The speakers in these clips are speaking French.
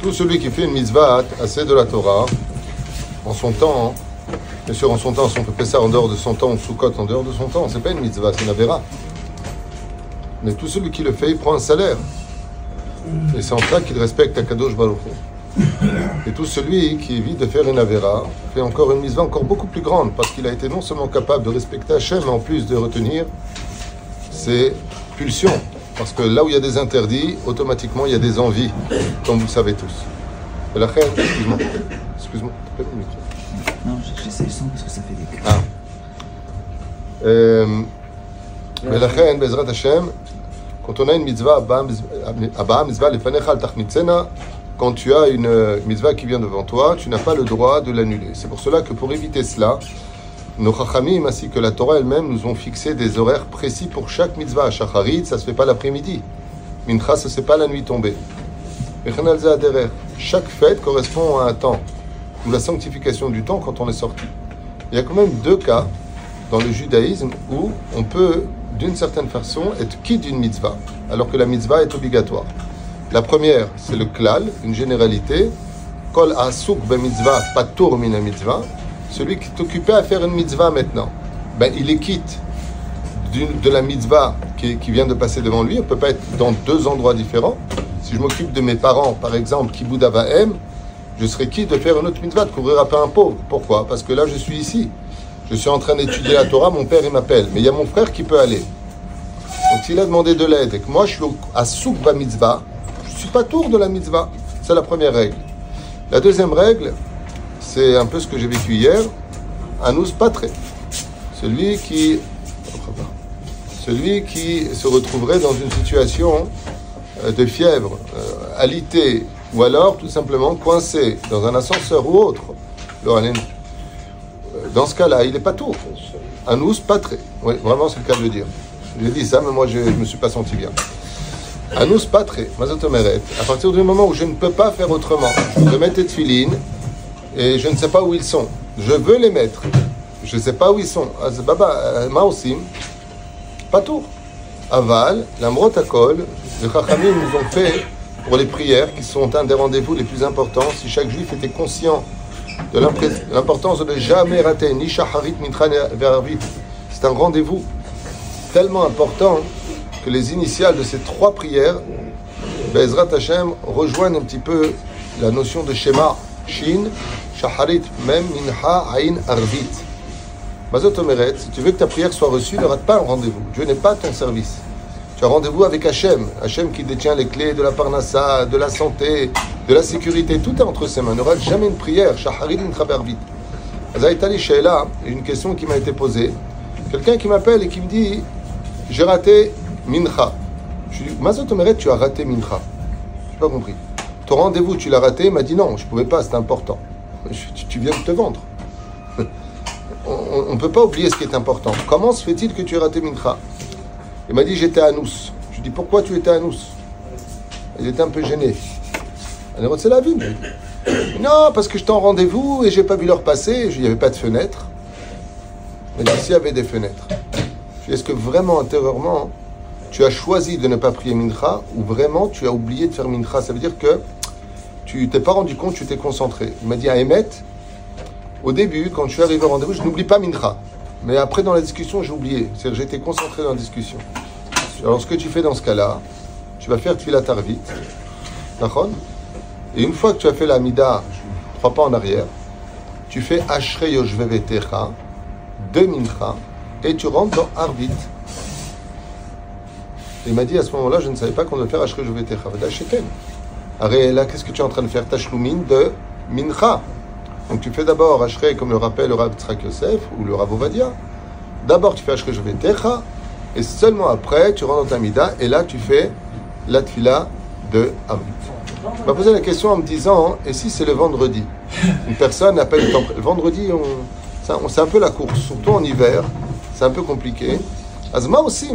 Tout celui qui fait une mitzvah assez de la Torah, en son temps, bien sûr, en son temps, si on peut faire ça en dehors de son temps, on soukot en dehors de son temps, c'est pas une mitzvah, c'est une avéra. Mais tout celui qui le fait, il prend un salaire. Et c'est en ça qu'il respecte Akadosh Baruch et tout celui qui évite de faire une avéra fait encore une mitzvah encore beaucoup plus grande, parce qu'il a été non seulement capable de respecter Hachem, mais en plus de retenir ses pulsions. Parce que là où il y a des interdits, automatiquement il y a des envies, comme vous le savez tous. Et la reine, excuse-moi, excuse-moi, le micro. Non, j'essaie le son parce que ça fait des cris. Ah. Euh, mais la reine, Bezrat Hashem, quand on a une mitzvah, Abba mitzvah lefanecha al tachnitzena, quand tu as une euh, mitzvah qui vient devant toi, tu n'as pas le droit de l'annuler. C'est pour cela que pour éviter cela, nos chachamim ainsi que la Torah elle-même nous ont fixé des horaires précis pour chaque mitzvah. Shacharit, ça se fait pas l'après-midi. Mincha, ça se fait pas la nuit tombée. Chaque fête correspond à un temps, ou la sanctification du temps quand on est sorti. Il y a quand même deux cas dans le judaïsme où on peut, d'une certaine façon, être quitte d'une mitzvah, alors que la mitzvah est obligatoire. La première, c'est le klal, une généralité. Kol asuk be mitzvah, patur mina mitzvah. Celui qui est occupé à faire une mitzvah maintenant, ben, il est quitte de la mitzvah qui, vient de passer devant lui. On ne peut pas être dans deux endroits différents. Si je m'occupe de mes parents, par exemple, qui Avahem, je serais quitte de faire une autre mitzvah, de couvrir un peu un pauvre. Pourquoi? Parce que là, je suis ici. Je suis en train d'étudier la Torah, mon père, il m'appelle. Mais il y a mon frère qui peut aller. Donc s'il a demandé de l'aide et que moi, je suis à Soukba Mitzvah, pas tour de la mitzvah. C'est la première règle. La deuxième règle, c'est un peu ce que j'ai vécu hier. Anous Patre. Celui qui, celui qui se retrouverait dans une situation euh, de fièvre, euh, alité, ou alors tout simplement coincé dans un ascenseur ou autre. Euh, Dans ce cas-là, il n'est pas tour. Anous Patre. Oui, vraiment, c'est le cas de dire. J'ai dit ça, mais moi, je ne me suis pas senti bien. Anous Patre, Mazotomeret. À partir du moment où je ne peux pas faire autrement, je mettre les filines et je ne sais pas où ils sont. Je veux les mettre. Je ne sais pas où ils sont. Az Baba, euh, Maosim, pas tour. Aval, l'amrot akol, les Chachamim nous ont fait pour les prières, qui sont un des rendez-vous les plus importants. Si chaque juif était conscient de l'importance de ne jamais rater, ni shaharit, ni c'est un rendez-vous tellement important que les initiales de ces trois prières, Bezrat Hashem, rejoignent un petit peu la notion de schéma. Shin, Shaharit, Mem, Minha, Ain, Arvit. Mazot Omeret, si tu veux que ta prière soit reçue, ne rate pas un rendez-vous. Dieu n'est pas ton service. Tu as rendez-vous avec Hachem. Hachem qui détient les clés de la parnassa, de la santé, de la sécurité. Tout est entre ses mains. Ne rate jamais une prière. Shaharit, Arvit. Azaïtali Sheila, une question qui m'a été posée. Quelqu'un qui m'appelle et qui me dit J'ai raté Mincha. Je lui Mazot Omeret, tu as raté Mincha. Je n'ai pas compris. Ton rendez-vous, tu l'as raté? Il m'a dit non, je ne pouvais pas, c'est important. Tu, viens de te vendre. On ne peut pas oublier ce qui est important. Comment se fait-il que tu aies raté Mincha? Il m'a dit j'étais à Nous. Je lui dis pourquoi tu étais à Nous Il était un peu gêné. C'est la vie. Non, parce que j'étais en rendez-vous et j'ai pas vu l'heure passer. Il n'y avait pas de fenêtre. Mais ici, il y avait des fenêtres. Est-ce que vraiment, intérieurement, tu as choisi de ne pas prier Mincha ou vraiment tu as oublié de faire Mincha Ça veut dire que tu t'es pas rendu compte, tu t'es concentré. Il m'a dit à Emmet, au début, quand je suis arrivé au rendez-vous, je n'oublie pas Mincha. Mais après, dans la discussion, j'ai oublié. C'est-à-dire que j'étais concentré dans la discussion. Alors, ce que tu fais dans ce cas-là, tu vas faire Tfilat Arvit. D'accord? Et une fois que tu as fait la Mida, trois pas en arrière, tu fais Ashrei Yoshvevetecha, de Mincha, et tu rentres dans Arvit. Il m'a dit à ce moment-là, je ne savais pas qu'on devait faire Ashrei Yoshvevetecha. Vada Sheken. Là, qu'est-ce que tu es en train de faire? Tashlumin de Mincha. Donc tu fais d'abord Ashrei, comme le rappelle le Rav Tzrak Yosef ou le Rav Ovadia. D'abord tu fais Ashrei Jovetecha, et seulement après tu rentres dans ta Mida, et là tu fais la Tfila de Arvit. On m'a posé la question en me disant, et si c'est le vendredi? Une personne n'a pas eu le temps. Le vendredi, on- c'est un peu la course, surtout en hiver, c'est un peu compliqué. Azma aussi.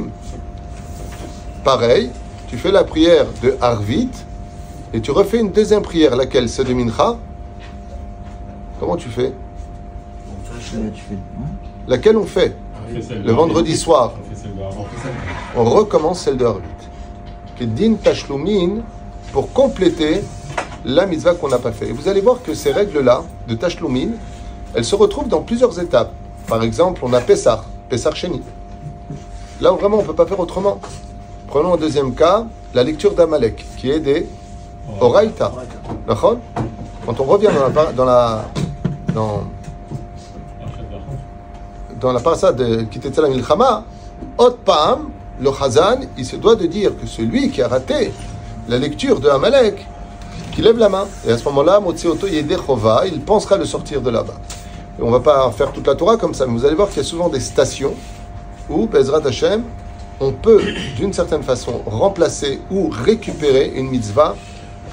Pareil, tu fais la prière de Arvit, et tu refais une deuxième prière, laquelle c'est de Mincha? Comment tu fais? Laquelle on fait? Le vendredi soir. On recommence celle de Harvit. Din tashlumin pour compléter la mitzvah qu'on n'a pas fait. Et vous allez voir que ces règles-là de tashlumin, elles se retrouvent dans plusieurs étapes. Par exemple, on a Pessah, Pessah Sheni. Là vraiment on ne peut pas faire autrement. Prenons un deuxième cas, la lecture d'Amalek, qui est des Oraita. Quand on revient dans la, dans la, dans, la de Kitetzela Milchama, Ot Pam, le Chazan, il se doit de dire que celui qui a raté la lecture de Amalek, qui lève la main. Et à ce moment-là, Yedechova, il pensera le sortir de là-bas. Et on ne va pas faire toute la Torah comme ça, mais vous allez voir qu'il y a souvent des stations où, Bezrat Hashem, on peut, d'une certaine façon, remplacer ou récupérer une mitzvah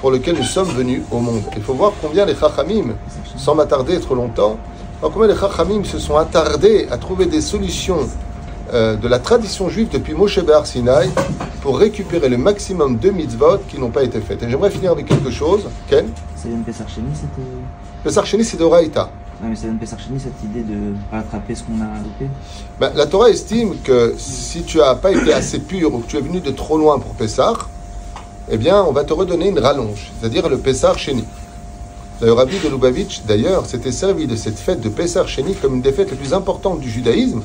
pour laquelle nous sommes venus au monde. Il faut voir combien les Chachamim, sans m'attarder trop longtemps, combien les Chachamim se sont attardés à trouver des solutions euh, de la tradition juive depuis Moshe Bar Sinai pour récupérer le maximum de mitzvot qui n'ont pas été faites. Et j'aimerais finir avec quelque chose. Ken vient de Pessar Sheni, euh, Pesach Sheni, c'est de Ouais, mais ça Pessar Sheni, cette idée de rattraper ce qu'on a loupé. Ben, la Torah estime que si tu n'as pas été assez pur ou que tu es venu de trop loin pour Pessah, eh bien, on va te redonner une rallonge, c'est-à-dire le Pessah Sheni. Le rabbi de Lubavitch, d'ailleurs, s'était servi de cette fête de Pessah Sheni comme une des fêtes les plus importantes du judaïsme,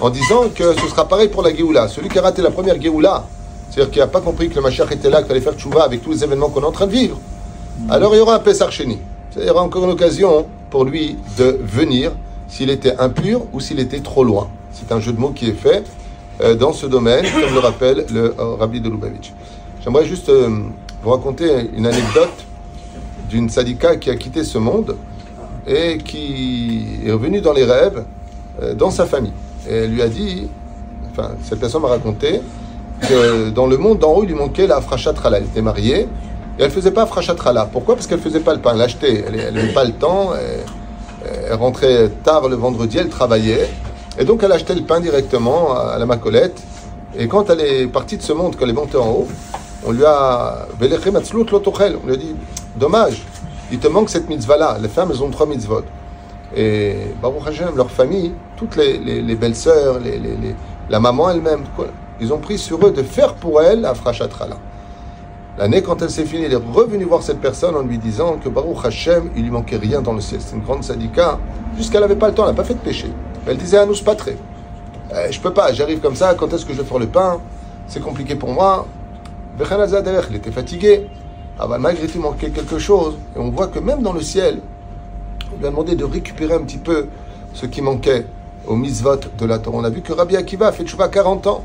en disant que ce sera pareil pour la Géoula. Celui qui a raté la première Géoula, c'est-à-dire qui n'a pas compris que le Mashiach était là, qu'il fallait faire tchouva avec tous les événements qu'on est en train de vivre, alors il y aura un Pessah Sheni. Il y aura encore une occasion pour lui de venir s'il était impur ou s'il était trop loin. C'est un jeu de mots qui est fait euh, dans ce domaine, comme le rappelle le euh, rabbi de Lubavitch. J'aimerais juste euh, vous raconter une anecdote d'une sadika qui a quitté ce monde et qui est revenue dans les rêves dans sa famille. Et elle lui a dit, enfin, cette personne m'a raconté que dans le monde d'en haut, il lui manquait la frachat-rala. Elle était mariée et elle faisait pas frachat-rala. Pourquoi? Parce qu'elle faisait pas le pain. Elle l'achetait. Elle n'avait pas le temps. Elle, rentrait tard le vendredi, elle travaillait. Et donc elle achetait le pain directement à la macolette. Et quand elle est partie de ce monde, quand elle est montée en haut, on lui a. On lui a dit Dommage, il te manque cette mitzvah-là. Les femmes, elles ont trois mitzvot. Et Baruch Hashem, leur famille, toutes les, les- les belles-sœurs, les, les- les- la maman elle-même, ils ont pris sur eux de faire pour elle la frachat-rala. L'année, quand elle s'est finie, elle est revenue voir cette personne en lui disant que Baruch Hashem, il lui manquait rien dans le ciel. C'est une grande sadika. Jusqu'elle n'avait pas le temps, elle n'a pas fait de péché. Elle disait à nous patré. Euh, je peux pas, j'arrive comme ça, quand est-ce que je vais faire le pain? C'est compliqué pour moi. Il était fatigué. Ah bah, malgré tout, manquait quelque chose. Et on voit que même dans le ciel, on lui a demandé de récupérer un petit peu ce qui manquait au mitzvot de la Torah. On a vu que Rabbi Akiva a fait tchouva 40 ans.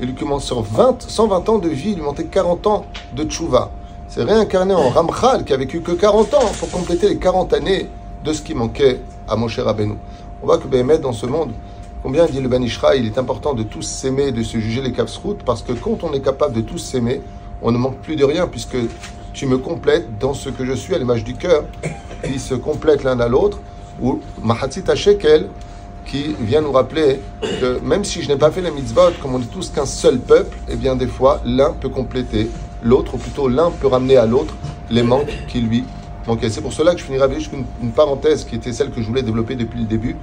Il lui commence sur 20, 120 ans de vie, il lui manquait 40 ans de tchouva. C'est réincarné en Ramchal qui a vécu que 40 ans pour compléter les 40 années de ce qui manquait à Moshe Rabbeinu. On voit que Béhémet, dans ce monde, combien dit le Ben Ishra, il est important de tous s'aimer, de se juger les kafsroutes, parce que quand on est capable de tous s'aimer, on ne manque plus de rien, puisque tu me complètes dans ce que je suis à l'image du cœur, qui se complètent l'un à l'autre, ou Mahatzit Shekel, qui vient nous rappeler que même si je n'ai pas fait les mitzvot, comme on est tous qu'un seul peuple, eh bien des fois, l'un peut compléter l'autre, ou plutôt l'un peut ramener à l'autre les manques qui lui manquaient. C'est pour cela que je finirai avec juste une, parenthèse qui était celle que je voulais développer depuis le début.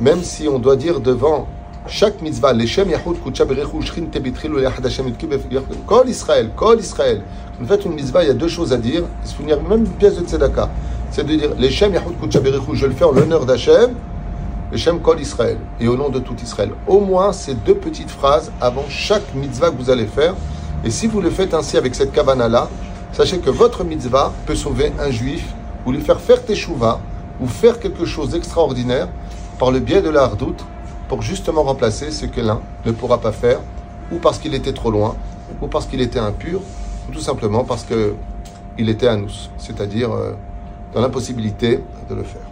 Même si on doit dire devant chaque mitzvah, Yahud Hashem Yitki Bef- Kol Israël, Kol Israël. Quand vous faites une mitzvah, il y a deux choses à dire. Il se même une pièce de tzedaka. C'est de dire Leshem Yahud Kutsha Berechu, je le fais en l'honneur d'Hachem. Leshem Kol Israël. Et au nom de tout Israël. Au moins ces deux petites phrases avant chaque mitzvah que vous allez faire. Et si vous le faites ainsi avec cette kavana-là, sachez que votre mitzvah peut sauver un juif ou lui faire faire teshuva ou faire quelque chose d'extraordinaire par le biais de la hardoute pour justement remplacer ce que l'un ne pourra pas faire ou parce qu'il était trop loin ou parce qu'il était impur ou tout simplement parce qu'il était à nous, c'est-à-dire euh, dans l'impossibilité de le faire.